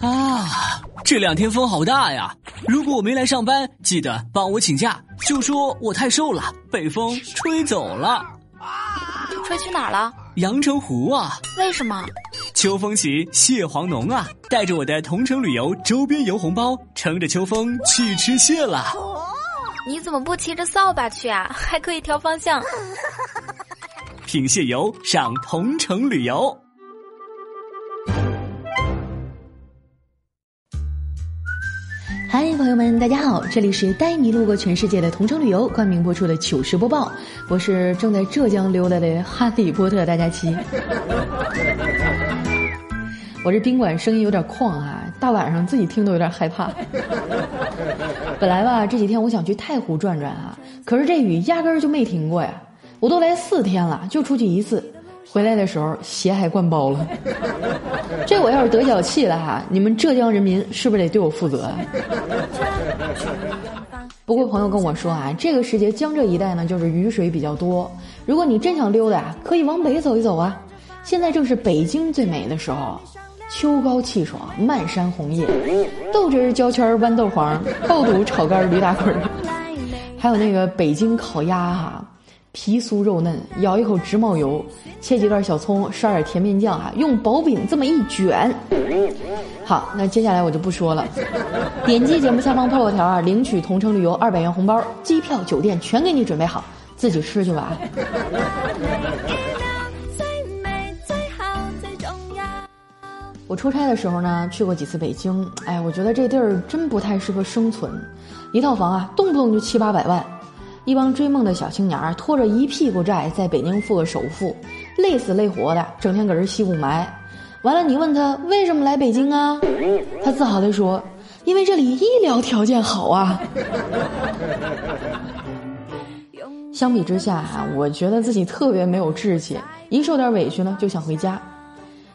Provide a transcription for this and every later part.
啊，这两天风好大呀！如果我没来上班，记得帮我请假，就说我太瘦了，被风吹走了。吹去哪儿了？阳澄湖啊！为什么？秋风起，蟹黄浓啊！带着我的同城旅游周边游红包，乘着秋风去吃蟹了。你怎么不骑着扫把去啊？还可以调方向。品蟹游，上同城旅游。嗨，朋友们，大家好，这里是带你路过全世界的同城旅游冠名播出的糗事播报，我是正在浙江溜达的哈利波特大家期。我这宾馆声音有点旷啊，大晚上自己听都有点害怕。本来吧，这几天我想去太湖转转啊，可是这雨压根儿就没停过呀，我都来四天了，就出去一次。回来的时候鞋还灌包了，这我要是得脚气了哈，你们浙江人民是不是得对我负责？不过朋友跟我说啊，这个时节江浙一带呢就是雨水比较多，如果你真想溜达啊，可以往北走一走啊。现在正是北京最美的时候，秋高气爽，漫山红叶，豆汁焦圈豌豆黄，爆肚炒肝驴打滚，还有那个北京烤鸭哈。皮酥肉嫩，咬一口直冒油，切几段小葱，刷点甜面酱啊，用薄饼这么一卷。好，那接下来我就不说了，点击节目下方泡泡条啊，领取同城旅游二百元红包，机票、酒店全给你准备好，自己吃去吧。我出差的时候呢，去过几次北京，哎，我觉得这地儿真不太适合生存，一套房啊，动不动就七八百万。一帮追梦的小青年儿拖着一屁股债在北京付个首付，累死累活的，整天搁这吸雾霾。完了，你问他为什么来北京啊？他自豪地说：“因为这里医疗条件好啊。”相比之下啊，我觉得自己特别没有志气，一受点委屈呢就想回家。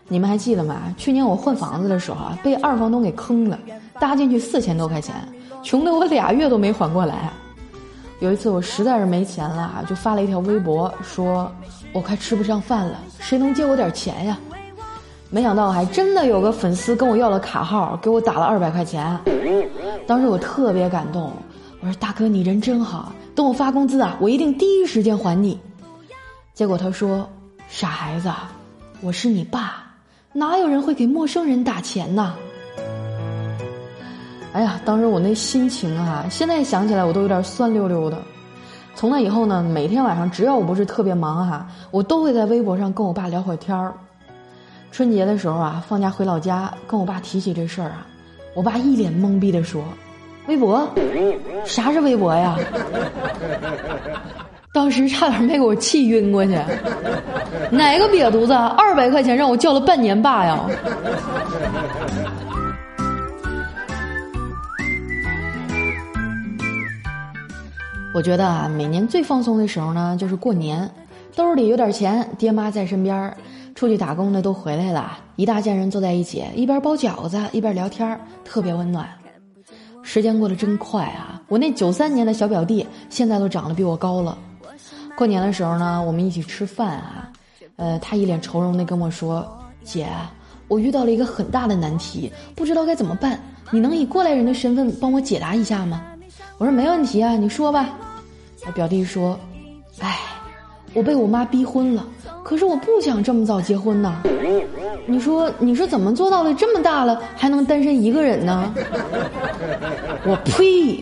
你们还记得吗？去年我换房子的时候啊，被二房东给坑了，搭进去四千多块钱，穷得我俩月都没缓过来。有一次我实在是没钱了，就发了一条微博，说我快吃不上饭了，谁能借我点钱呀？没想到还真的有个粉丝跟我要了卡号，给我打了二百块钱。当时我特别感动，我说大哥你人真好，等我发工资啊，我一定第一时间还你。结果他说傻孩子，我是你爸，哪有人会给陌生人打钱呢？哎呀，当时我那心情啊，现在想起来我都有点酸溜溜的。从那以后呢，每天晚上只要我不是特别忙哈，我都会在微博上跟我爸聊会儿天儿。春节的时候啊，放假回老家跟我爸提起这事儿啊，我爸一脸懵逼的说：“微博？啥是微博呀？” 当时差点没给我气晕过去。哪个瘪犊子二百块钱让我叫了半年爸呀？我觉得啊，每年最放松的时候呢，就是过年，兜里有点钱，爹妈在身边，出去打工的都回来了，一大家人坐在一起，一边包饺子一边聊天，特别温暖。时间过得真快啊！我那九三年的小表弟现在都长得比我高了。过年的时候呢，我们一起吃饭啊，呃，他一脸愁容的跟我说：“姐，我遇到了一个很大的难题，不知道该怎么办，你能以过来人的身份帮我解答一下吗？”我说：“没问题啊，你说吧。”我表弟说：“哎，我被我妈逼婚了，可是我不想这么早结婚呐。你说你是怎么做到的？这么大了还能单身一个人呢？” 我呸！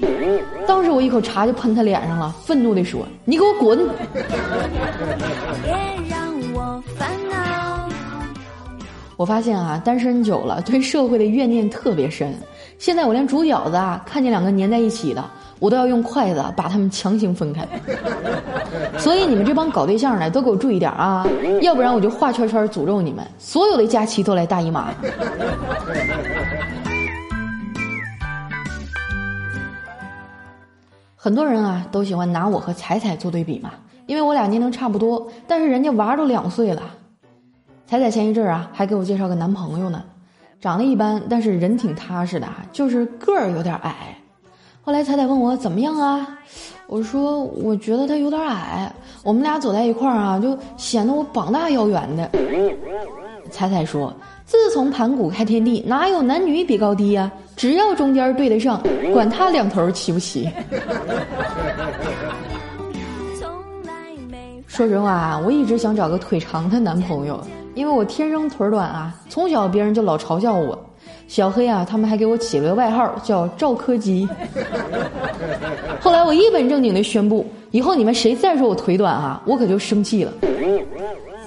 当时我一口茶就喷他脸上了，愤怒地说：“你给我滚！” 我发现啊，单身久了，对社会的怨念特别深。现在我连煮饺子啊，看见两个粘在一起的。我都要用筷子把他们强行分开，所以你们这帮搞对象的都给我注意点啊，要不然我就画圈圈诅咒你们，所有的假期都来大姨妈。很多人啊都喜欢拿我和彩彩做对比嘛，因为我俩年龄差不多，但是人家娃都两岁了。彩彩前一阵啊还给我介绍个男朋友呢，长得一般，但是人挺踏实的，就是个儿有点矮。后来彩彩问我怎么样啊？我说我觉得他有点矮，我们俩走在一块儿啊，就显得我膀大腰圆的。彩彩说自从盘古开天地，哪有男女比高低呀？只要中间对得上，管他两头齐不齐。说实话啊，我一直想找个腿长的男朋友，因为我天生腿短啊，从小别人就老嘲笑我。小黑啊，他们还给我起了个外号叫赵柯基。后来我一本正经的宣布，以后你们谁再说我腿短啊，我可就生气了。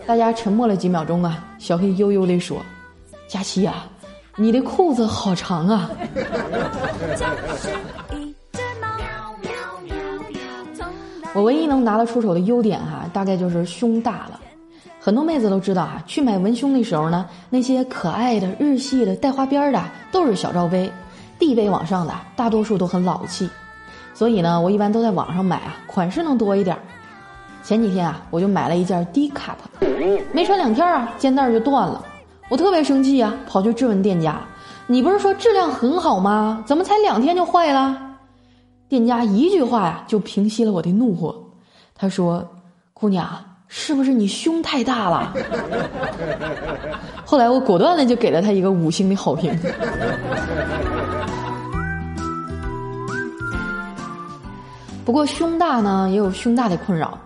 大家沉默了几秒钟啊，小黑悠悠地说：“佳琪呀，你的裤子好长啊。”我唯一能拿得出手的优点哈，大概就是胸大了。很多妹子都知道啊，去买文胸的时候呢，那些可爱的、日系的、带花边的都是小罩杯，地杯往上的大多数都很老气。所以呢，我一般都在网上买啊，款式能多一点。前几天啊，我就买了一件低 cup，没穿两天啊，肩带就断了。我特别生气啊，跑去质问店家：“你不是说质量很好吗？怎么才两天就坏了？”店家一句话呀，就平息了我的怒火。他说：“姑娘。”是不是你胸太大了？后来我果断的就给了他一个五星的好评。不过胸大呢也有胸大的困扰。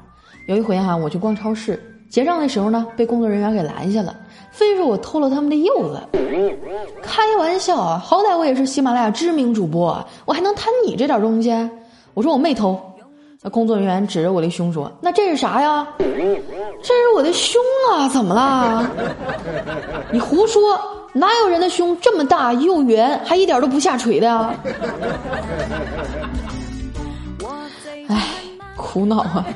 有一回哈，我去逛超市结账的时候呢，被工作人员给拦下了，非说我偷了他们的柚子。开玩笑啊，好歹我也是喜马拉雅知名主播，我还能贪你这点东西？我说我没偷。那工作人员指着我的胸说：“那这是啥呀？这是我的胸啊，怎么啦？你胡说！哪有人的胸这么大又圆，还一点都不下垂的啊？”哎，苦恼啊！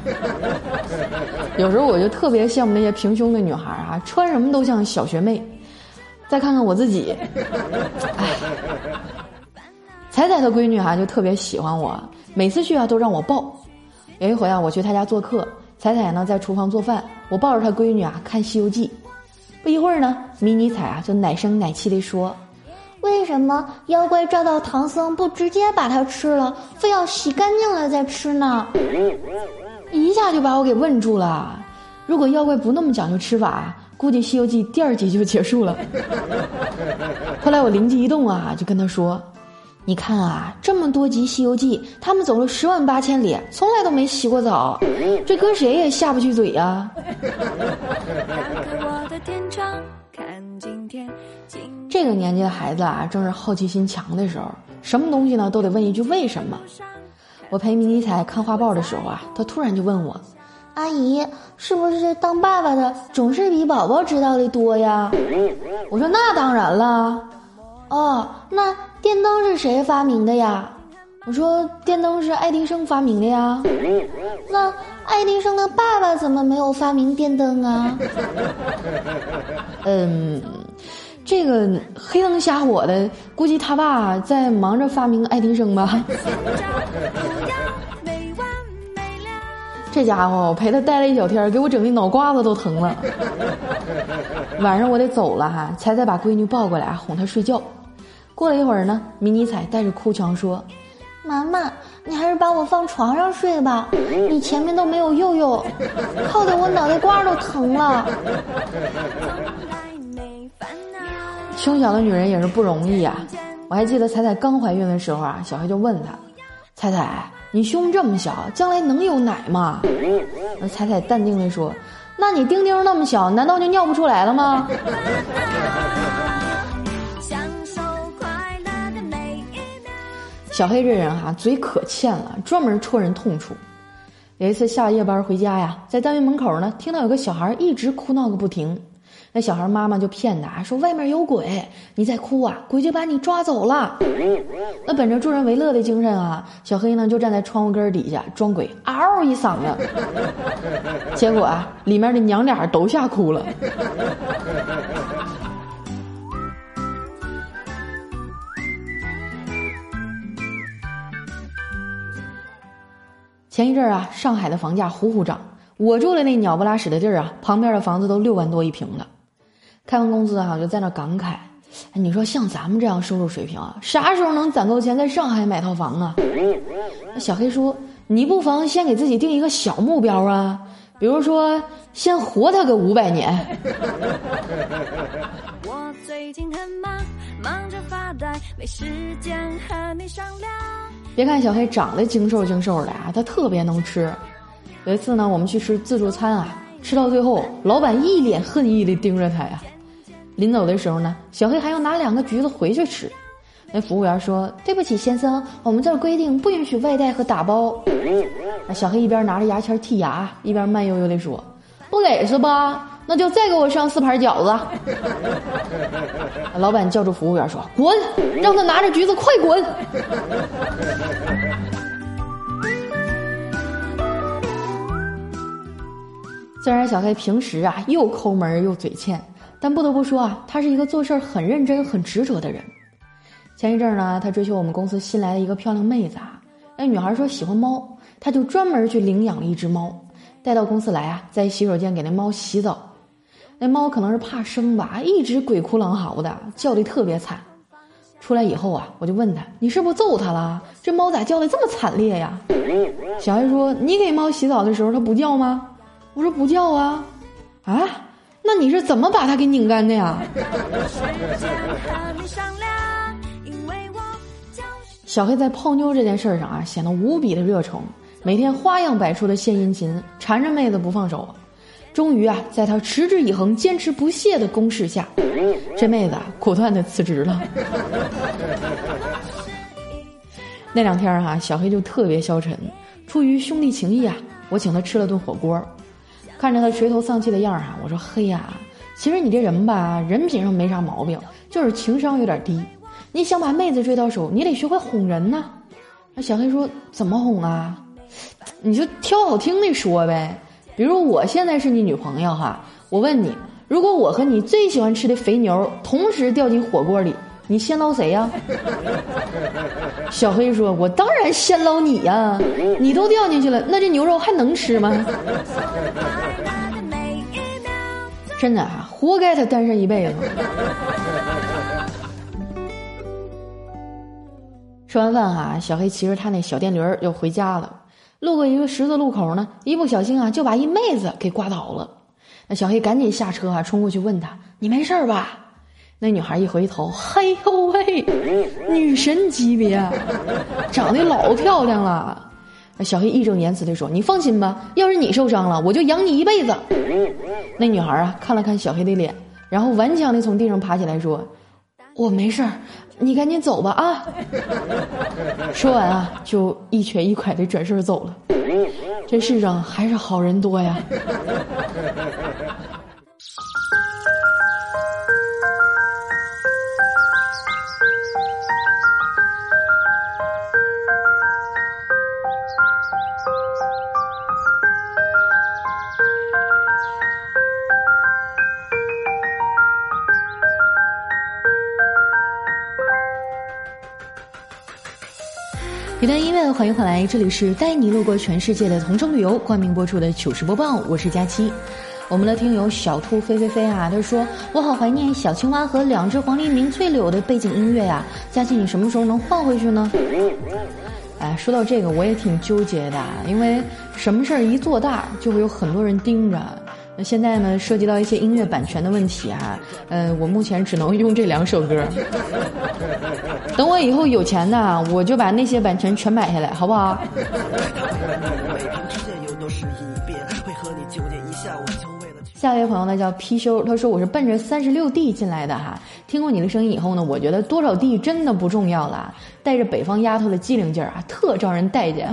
有时候我就特别羡慕那些平胸的女孩啊，穿什么都像小学妹。再看看我自己，哎，彩彩的闺女啊，就特别喜欢我，每次去啊都让我抱。有一回啊，我去他家做客，彩彩呢在厨房做饭，我抱着他闺女啊看《西游记》。不一会儿呢，迷你彩啊就奶声奶气地说：“为什么妖怪抓到唐僧不直接把它吃了，非要洗干净了再吃呢？”一下就把我给问住了。如果妖怪不那么讲究吃法，估计《西游记》第二集就结束了。后来我灵机一动啊，就跟他说。你看啊，这么多集《西游记》，他们走了十万八千里，从来都没洗过澡，这搁谁也下不去嘴呀。这个年纪的孩子啊，正是好奇心强的时候，什么东西呢都得问一句为什么。我陪迷你彩看画报的时候啊，他突然就问我：“阿姨，是不是当爸爸的总是比宝宝知道的多呀？”我说：“那当然了。”哦，那。电灯是谁发明的呀？我说电灯是爱迪生发明的呀。那爱迪生的爸爸怎么没有发明电灯啊？嗯，这个黑灯瞎火的，估计他爸在忙着发明爱迪生吧。这家伙，我陪他待了一小天，给我整的脑瓜子都疼了。晚上我得走了哈，才再把闺女抱过来哄她睡觉。过了一会儿呢，迷你彩带着哭腔说：“妈妈，你还是把我放床上睡吧，你前面都没有佑佑，靠的我脑袋瓜都疼了。”胸小的女人也是不容易啊。我还记得彩彩刚怀孕的时候啊，小黑就问她：“彩彩，你胸这么小，将来能有奶吗？”那彩彩淡定地说：“那你丁丁那么小，难道就尿不出来了吗？” 小黑这人哈，嘴可欠了，专门戳人痛处。有一次下夜班回家呀，在单位门口呢，听到有个小孩一直哭闹个不停。那小孩妈妈就骗他说：“外面有鬼，你再哭啊，鬼就把你抓走了。”那本着助人为乐的精神啊，小黑呢就站在窗户根底下装鬼，嗷一嗓子。结果啊，里面的娘俩都吓哭了。前一阵儿啊，上海的房价呼呼涨，我住的那鸟不拉屎的地儿啊，旁边的房子都六万多一平了。开完工资啊，我就在那感慨：，你说像咱们这样收入水平啊，啥时候能攒够钱在上海买套房啊？那小黑说：“你不妨先给自己定一个小目标啊，比如说，先活他个五百年。我最近很忙，忙着发呆，没时间和你商量。别看小黑长得精瘦精瘦的啊，他特别能吃。有一次呢，我们去吃自助餐啊，吃到最后，老板一脸恨意的盯着他呀。临走的时候呢，小黑还要拿两个橘子回去吃。那服务员说：“对不起，先生，我们这儿规定不允许外带和打包。”那小黑一边拿着牙签剔牙，一边慢悠悠地说：“不给是吧？那就再给我上四盘饺子。”老板叫住服务员说：“滚，让他拿着橘子快滚！”虽然小黑平时啊又抠门又嘴欠，但不得不说啊，他是一个做事很认真、很执着的人。前一阵呢，他追求我们公司新来的一个漂亮妹子啊。那女孩说喜欢猫，他就专门去领养了一只猫，带到公司来啊，在洗手间给那猫洗澡。那猫可能是怕生吧，一直鬼哭狼嚎的，叫的特别惨。出来以后啊，我就问他：“你是不是揍它了？这猫咋叫的这么惨烈呀？”小黑说：“你给猫洗澡的时候，它不叫吗？”我说：“不叫啊。”啊，那你是怎么把它给拧干的呀？小黑在泡妞这件事上啊，显得无比的热衷，每天花样百出的献殷勤，缠着妹子不放手。终于啊，在他持之以恒、坚持不懈的攻势下，这妹子果断的辞职了。那两天哈，小黑就特别消沉，出于兄弟情谊啊，我请他吃了顿火锅。看着他垂头丧气的样儿啊，我说：“嘿呀，其实你这人吧，人品上没啥毛病，就是情商有点低。”你想把妹子追到手，你得学会哄人呢。那小黑说：“怎么哄啊？你就挑好听的说呗。比如我现在是你女朋友哈，我问你，如果我和你最喜欢吃的肥牛同时掉进火锅里，你先捞谁呀？”小黑说：“我当然先捞你呀！你都掉进去了，那这牛肉还能吃吗？”真的啊，活该他单身一辈子。吃完饭哈，小黑骑着他那小电驴儿就回家了。路过一个十字路口呢，一不小心啊，就把一妹子给刮倒了。那小黑赶紧下车啊，冲过去问他：“你没事吧？”那女孩一回头，嘿呦喂，女神级别，长得老漂亮了。那小黑义正言辞地说：“你放心吧，要是你受伤了，我就养你一辈子。”那女孩啊，看了看小黑的脸，然后顽强地从地上爬起来说：“我没事儿。”你赶紧走吧啊！说完啊，就一瘸一拐的转身走了。这世上还是好人多呀。一段音乐，欢迎回来，这里是带你路过全世界的同城旅游冠名播出的糗事播报，我是佳期。我们的听友小兔飞飞飞啊，他说我好怀念小青蛙和两只黄鹂鸣翠柳的背景音乐呀，佳期你什么时候能换回去呢？哎，说到这个我也挺纠结的，因为什么事儿一做大就会有很多人盯着。那现在呢，涉及到一些音乐版权的问题啊，呃，我目前只能用这两首歌。等我以后有钱呢，我就把那些版权全买下来，好不好？下一位朋友呢叫貔貅，他说我是奔着三十六 D 进来的哈。听过你的声音以后呢，我觉得多少地真的不重要了，带着北方丫头的机灵劲儿啊，特招人待见。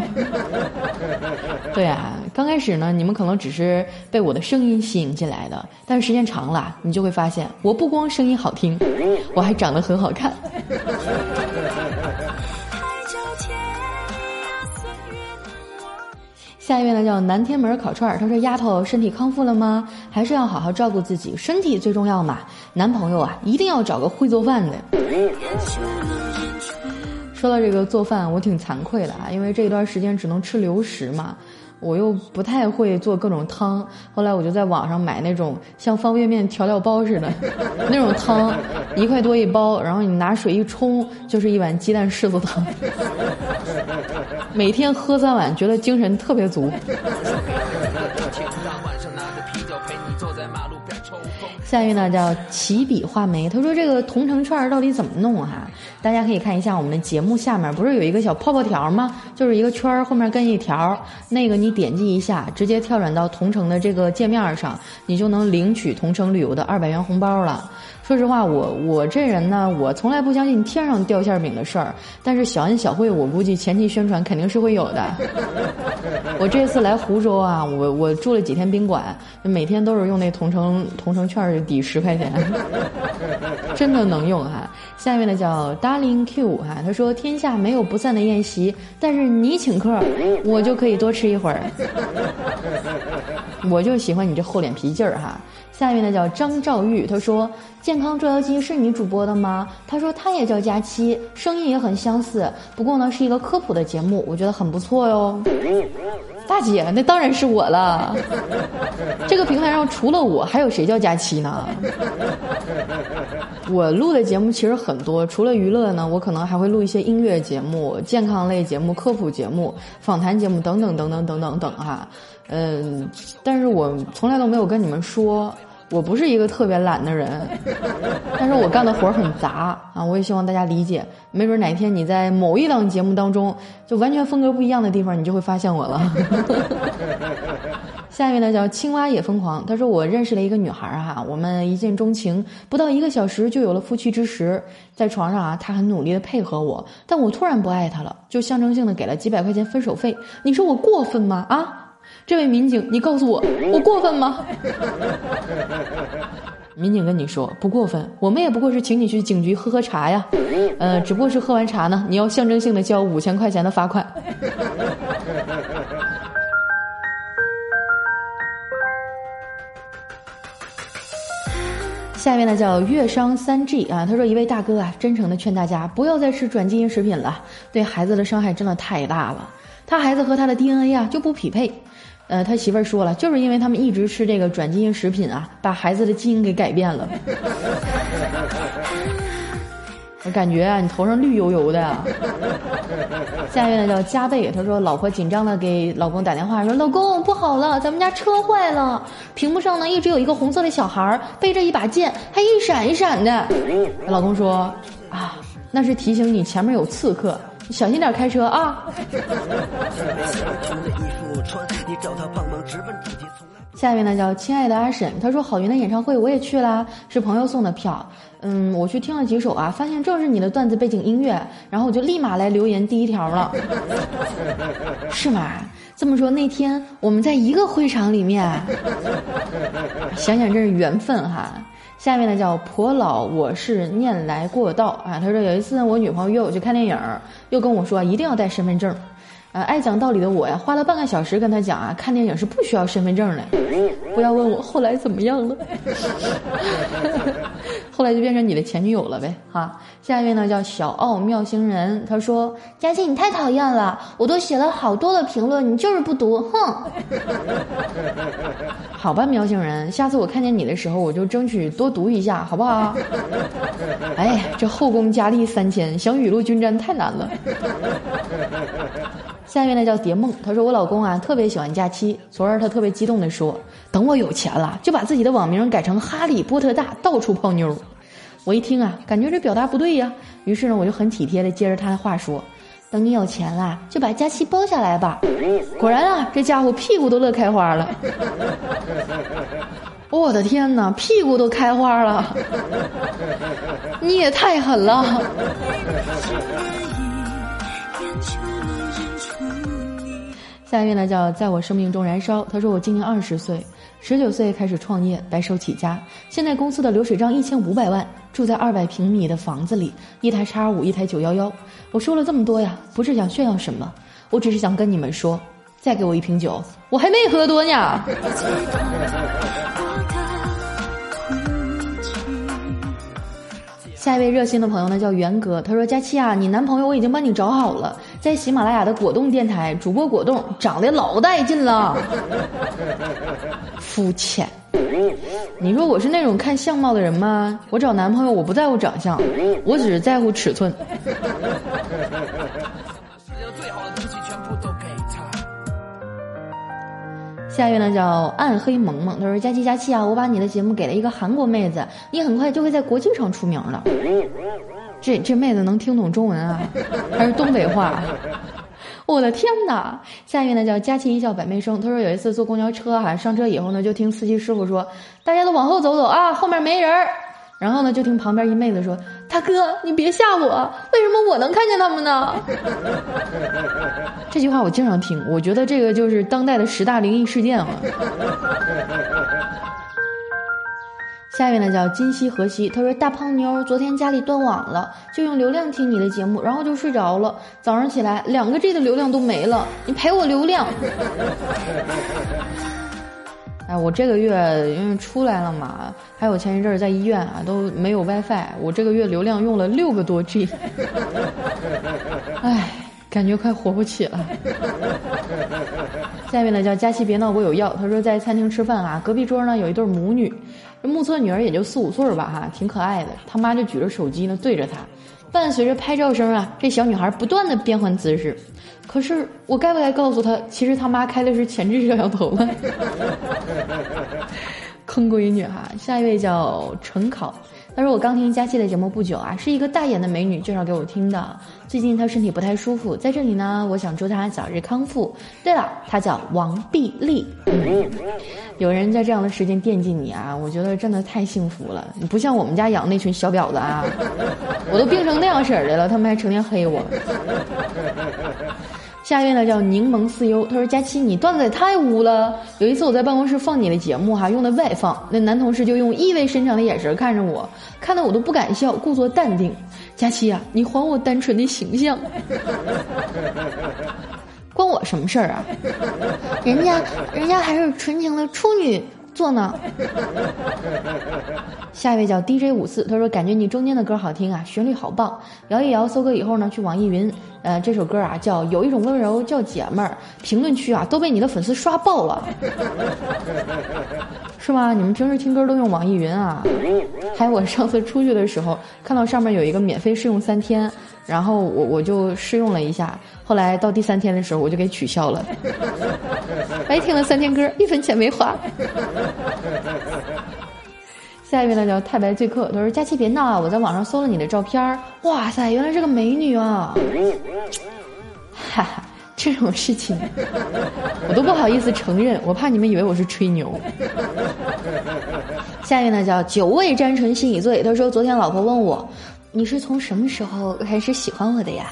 对啊，刚开始呢，你们可能只是被我的声音吸引进来的，但是时间长了，你就会发现，我不光声音好听，我还长得很好看。下一位呢叫南天门烤串儿，他说：“丫头身体康复了吗？还是要好好照顾自己，身体最重要嘛。男朋友啊，一定要找个会做饭的。”说到这个做饭，我挺惭愧的啊，因为这一段时间只能吃流食嘛。我又不太会做各种汤，后来我就在网上买那种像方便面调料包似的 那种汤，一块多一包，然后你拿水一冲，就是一碗鸡蛋柿子汤。每天喝三碗，觉得精神特别足。下一位呢叫起笔画眉，他说这个同城券到底怎么弄哈？大家可以看一下我们的节目下面不是有一个小泡泡条吗？就是一个圈儿后面跟一条，那个你点击一下，直接跳转到同城的这个界面上，你就能领取同城旅游的二百元红包了。说实话，我我这人呢，我从来不相信天上掉馅饼的事儿。但是小恩小惠，我估计前期宣传肯定是会有的。我这次来湖州啊，我我住了几天宾馆，每天都是用那同城同城券抵十块钱，真的能用哈。下面呢叫 Darling Q 哈，他说天下没有不散的宴席，但是你请客，我就可以多吃一会儿。我就喜欢你这厚脸皮劲儿哈。下面呢叫张兆玉，他说健康捉妖记是你主播的吗？他说他也叫佳期，声音也很相似，不过呢是一个科普的节目，我觉得很不错哟。大姐，那当然是我了。这个平台上除了我，还有谁叫佳期呢？我录的节目其实很多，除了娱乐呢，我可能还会录一些音乐节目、健康类节目、科普节目、访谈节目等等等等等等等哈。嗯，但是我从来都没有跟你们说。我不是一个特别懒的人，但是我干的活儿很杂啊！我也希望大家理解。没准哪天你在某一档节目当中，就完全风格不一样的地方，你就会发现我了。下一位呢叫青蛙也疯狂，他说我认识了一个女孩儿哈，我们一见钟情，不到一个小时就有了夫妻之实，在床上啊，他很努力的配合我，但我突然不爱他了，就象征性的给了几百块钱分手费。你说我过分吗？啊？这位民警，你告诉我，我过分吗？民警跟你说不过分，我们也不过是请你去警局喝喝茶呀，呃，只不过是喝完茶呢，你要象征性的交五千块钱的罚款。下面呢叫月商三 G 啊，他说一位大哥啊，真诚的劝大家不要再吃转基因食品了，对孩子的伤害真的太大了，他孩子和他的 DNA 啊就不匹配。呃，他媳妇儿说了，就是因为他们一直吃这个转基因食品啊，把孩子的基因给改变了。我感觉啊，你头上绿油油的。下一位呢叫加倍，他说老婆紧张的给老公打电话说，老公不好了，咱们家车坏了，屏幕上呢一直有一个红色的小孩背着一把剑，还一闪一闪的。老公说啊，那是提醒你前面有刺客。小心点开车啊！下一位呢叫亲爱的阿婶，她说郝云的演唱会我也去啦，是朋友送的票。嗯，我去听了几首啊，发现正是你的段子背景音乐，然后我就立马来留言第一条了。是吗？这么说那天我们在一个会场里面，想想真是缘分哈。下面呢叫婆老，我是念来过道啊。他说有一次我女朋友约我去看电影，又跟我说一定要带身份证。呃，爱讲道理的我呀，花了半个小时跟他讲啊，看电影是不需要身份证的。不要问我后来怎么样了，后来就变成你的前女友了呗。哈，下一位呢叫小奥妙星人，他说佳琪你太讨厌了，我都写了好多的评论，你就是不读，哼。好吧，喵星人，下次我看见你的时候，我就争取多读一下，好不好？哎，这后宫佳丽三千，想雨露均沾太难了。下面呢叫蝶梦，他说我老公啊特别喜欢假期，昨儿他特别激动地说，等我有钱了，就把自己的网名改成哈利波特大，到处泡妞。我一听啊，感觉这表达不对呀，于是呢我就很体贴的接着他的话说，等你有钱了，就把假期包下来吧。果然啊，这家伙屁股都乐开花了。我的天哪，屁股都开花了，你也太狠了。下一位呢叫在我生命中燃烧。他说我今年二十岁，十九岁开始创业，白手起家。现在公司的流水账一千五百万，住在二百平米的房子里，一台叉五，一台九幺幺。我说了这么多呀，不是想炫耀什么，我只是想跟你们说，再给我一瓶酒，我还没喝多呢。下一位热心的朋友呢叫元哥，他说佳期啊，你男朋友我已经帮你找好了。在喜马拉雅的果冻电台，主播果冻长得老带劲了，肤浅。你说我是那种看相貌的人吗？我找男朋友我不在乎长相，我只是在乎尺寸。下下一位呢叫暗黑萌萌，他说：“佳期佳期啊，我把你的节目给了一个韩国妹子，你很快就会在国际上出名了。”这这妹子能听懂中文啊，还是东北话？我的天哪！下一位呢叫佳期一笑百媚生，他说有一次坐公交车哈，上车以后呢就听司机师傅说：“大家都往后走走啊，后面没人儿。”然后呢就听旁边一妹子说：“大哥，你别吓我，为什么我能看见他们呢？” 这句话我经常听，我觉得这个就是当代的十大灵异事件啊。下一位呢叫今夕何夕，他说大胖妞昨天家里断网了，就用流量听你的节目，然后就睡着了。早上起来两个 G 的流量都没了，你赔我流量。哎，我这个月因为出来了嘛，还有前一阵儿在医院啊都没有 WiFi，我这个月流量用了六个多 G。哎，感觉快活不起了。下面呢叫佳琪别闹我有药，他说在餐厅吃饭啊，隔壁桌呢有一对母女。目测女儿也就四五岁吧，哈，挺可爱的。他妈就举着手机呢，对着她，伴随着拍照声啊，这小女孩不断的变换姿势。可是我该不该告诉她，其实他妈开的是前置摄像头呢？坑闺女哈。下一位叫陈考。他说：“我刚听佳期的节目不久啊，是一个大眼的美女介绍给我听的。最近她身体不太舒服，在这里呢，我想祝她早日康复。对了，她叫王碧丽。有人在这样的时间惦记你啊，我觉得真的太幸福了。你不像我们家养那群小婊子啊，我都病成那样式儿的了，他们还成天黑我。”下一位呢叫柠檬四优，他说：“佳期，你段子也太污了。有一次我在办公室放你的节目哈，用的外放，那男同事就用意味深长的眼神看着我，看得我都不敢笑，故作淡定。佳期啊，你还我单纯的形象，关我什么事儿啊？人家人家还是纯情的处女座呢。”下一位叫 DJ 五四，他说：“感觉你中间的歌好听啊，旋律好棒。摇一摇，搜歌以后呢，去网易云，呃，这首歌啊叫《有一种温柔叫姐们儿》，评论区啊都被你的粉丝刷爆了，是吗？你们平时听歌都用网易云啊？还有我上次出去的时候，看到上面有一个免费试用三天，然后我我就试用了一下，后来到第三天的时候我就给取消了。白 听了三天歌，一分钱没花。”下一位呢叫太白醉客，他说：“佳期别闹啊，我在网上搜了你的照片儿，哇塞，原来是个美女啊！哈哈，这种事情我都不好意思承认，我怕你们以为我是吹牛。”下一位呢叫久未沾唇心已醉，他说：“昨天老婆问我，你是从什么时候开始喜欢我的呀？”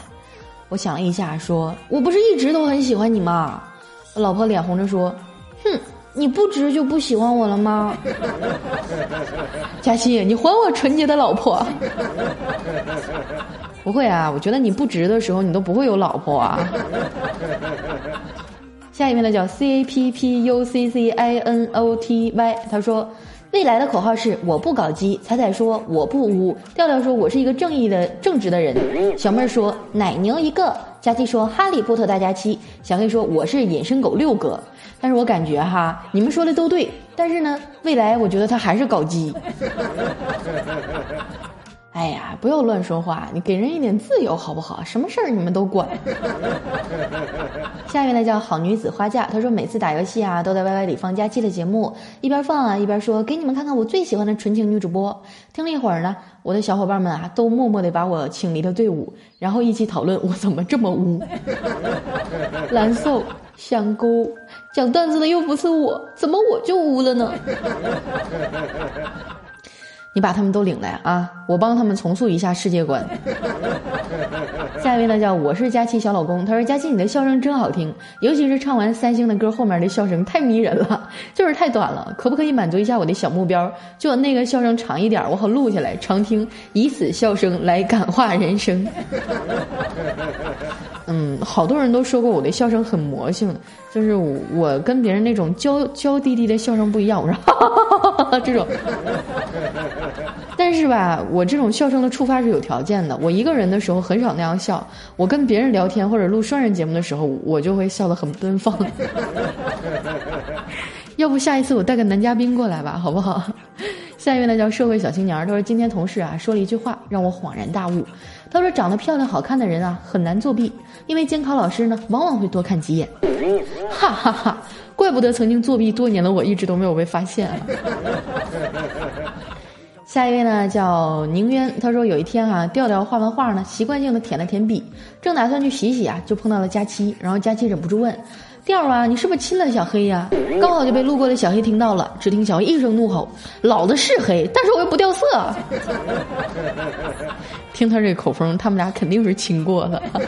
我想了一下，说：“我不是一直都很喜欢你吗？”老婆脸红着说：“哼。”你不直就不喜欢我了吗？佳欣，你还我纯洁的老婆！不会啊，我觉得你不直的时候，你都不会有老婆啊。下一位呢叫 C A P P U C C I N O T Y，他说未来的口号是我不搞基，彩彩说我不污，调调说我是一个正义的正直的人，小妹儿说奶牛一个，佳琪说哈利波特大家期，小黑说我是隐身狗六哥。但是我感觉哈，你们说的都对，但是呢，未来我觉得他还是搞基。哎呀，不要乱说话，你给人一点自由好不好？什么事儿你们都管。下面呢叫好女子花嫁，她说每次打游戏啊，都在 YY 里放佳期的节目，一边放啊一边说给你们看看我最喜欢的纯情女主播。听了一会儿呢，我的小伙伴们啊都默默的把我请离了队伍，然后一起讨论我怎么这么污。蓝瘦香菇，讲段子的又不是我，怎么我就污了呢？你把他们都领来啊！我帮他们重塑一下世界观。下一位呢叫我是佳期小老公，他说佳期你的笑声真好听，尤其是唱完三星的歌后面的笑声太迷人了，就是太短了，可不可以满足一下我的小目标？就那个笑声长一点，我好录下来常听，以此笑声来感化人生。嗯，好多人都说过我的笑声很魔性，就是我跟别人那种娇娇滴滴的笑声不一样，我说哈哈哈哈 这种。但是吧，我这种笑声的触发是有条件的。我一个人的时候很少那样笑，我跟别人聊天或者录双人节目的时候，我就会笑得很奔放。要不下一次我带个男嘉宾过来吧，好不好？下一位呢叫社会小青年，他说今天同事啊说了一句话让我恍然大悟，他说长得漂亮好看的人啊很难作弊，因为监考老师呢往往会多看几眼。哈哈哈，怪不得曾经作弊多年的我一直都没有被发现。下一位呢叫宁渊，他说有一天啊，调调画完画呢，习惯性的舔了舔笔，正打算去洗洗啊，就碰到了佳期，然后佳期忍不住问。调啊，你是不是亲了小黑呀？刚好就被路过的小黑听到了。只听小黑一声怒吼：“老子是黑，但是我又不掉色。”听他这口风，他们俩肯定是亲过了。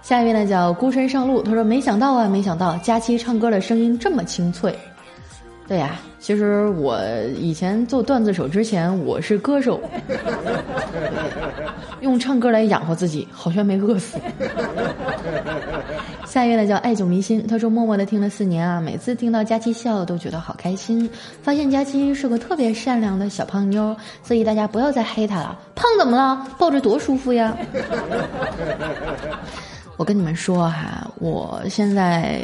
下一位呢，叫孤身上路。他说：“没想到啊，没想到佳期唱歌的声音这么清脆。”对呀，其实我以前做段子手之前，我是歌手，用唱歌来养活自己，好像没饿死。下一位呢叫爱久弥新，他说默默的听了四年啊，每次听到佳期笑都觉得好开心，发现佳期是个特别善良的小胖妞，所以大家不要再黑她了，胖怎么了？抱着多舒服呀！我跟你们说哈，我现在。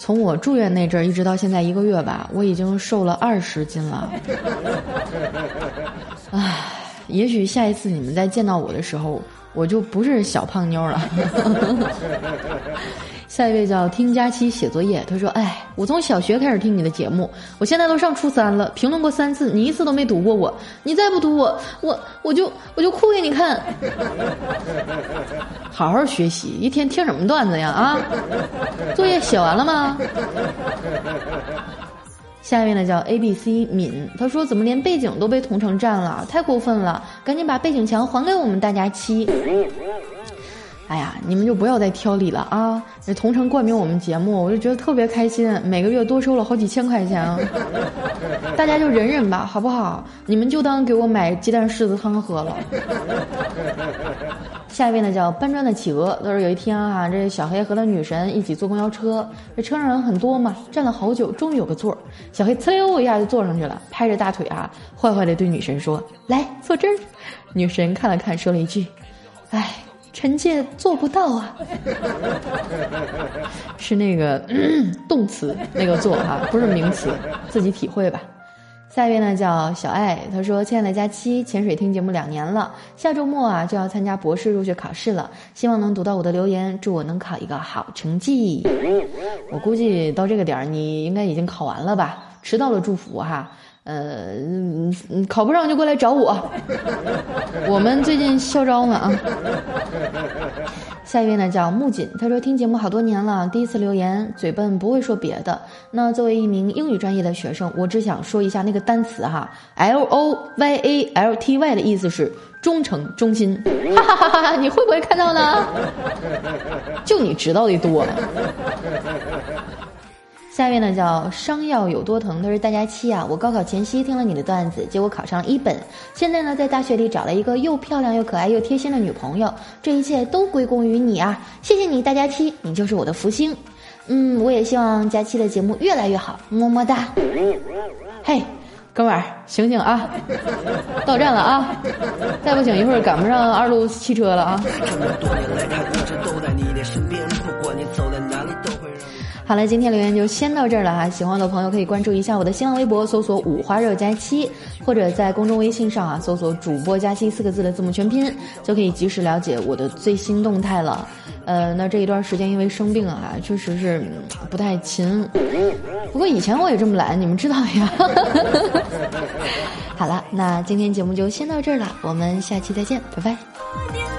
从我住院那阵儿一直到现在一个月吧，我已经瘦了二十斤了。唉，也许下一次你们再见到我的时候，我就不是小胖妞了。下一位叫听佳期写作业，他说：“哎，我从小学开始听你的节目，我现在都上初三了，评论过三次，你一次都没读过我，你再不读我，我我就我就哭给你看。好好学习，一天听什么段子呀？啊，作业写完了吗？”下一位呢叫 A B C 敏，他说：“怎么连背景都被同城占了？太过分了！赶紧把背景墙还给我们大家七。”哎呀，你们就不要再挑理了啊！这同城冠名我们节目，我就觉得特别开心，每个月多收了好几千块钱，大家就忍忍吧，好不好？你们就当给我买鸡蛋柿子汤喝了。下一位呢叫搬砖的企鹅，他说有一天啊，这小黑和他女神一起坐公交车，这车上人很多嘛，站了好久，终于有个座儿，小黑呲溜一下就坐上去了，拍着大腿啊，坏坏的对女神说：“来坐这儿。”女神看了看，说了一句：“哎。”臣妾做不到啊，是那个动词那个做哈，不是名词，自己体会吧。下一位呢叫小爱，他说：“亲爱的佳期，潜水听节目两年了，下周末啊就要参加博士入学考试了，希望能读到我的留言，祝我能考一个好成绩。我估计到这个点儿，你应该已经考完了吧？迟到了祝福哈。”呃，考不上就过来找我。我们最近校招呢啊。下一位呢叫木槿，他说听节目好多年了，第一次留言，嘴笨不会说别的。那作为一名英语专业的学生，我只想说一下那个单词哈，L O Y A L T Y 的意思是忠诚、忠心。哈哈哈哈！你会不会看到呢？就你知道的多。下一位呢叫伤药有多疼，他是大家期啊。我高考前夕听了你的段子，结果考上了一本。现在呢，在大学里找了一个又漂亮又可爱又贴心的女朋友。这一切都归功于你啊！谢谢你，大家期，你就是我的福星。嗯，我也希望佳期的节目越来越好，么么哒。嘿，哥们儿，醒醒啊！到站了啊！再不醒一会儿赶不上二路汽车了啊！好了，今天留言就先到这儿了哈。喜欢的朋友可以关注一下我的新浪微博，搜索“五花肉佳期”，或者在公众微信上啊搜索“主播佳期”四个字的字母全拼，就可以及时了解我的最新动态了。呃，那这一段时间因为生病啊，确实是不太勤。不过以前我也这么懒，你们知道呀。好了，那今天节目就先到这儿了，我们下期再见，拜拜。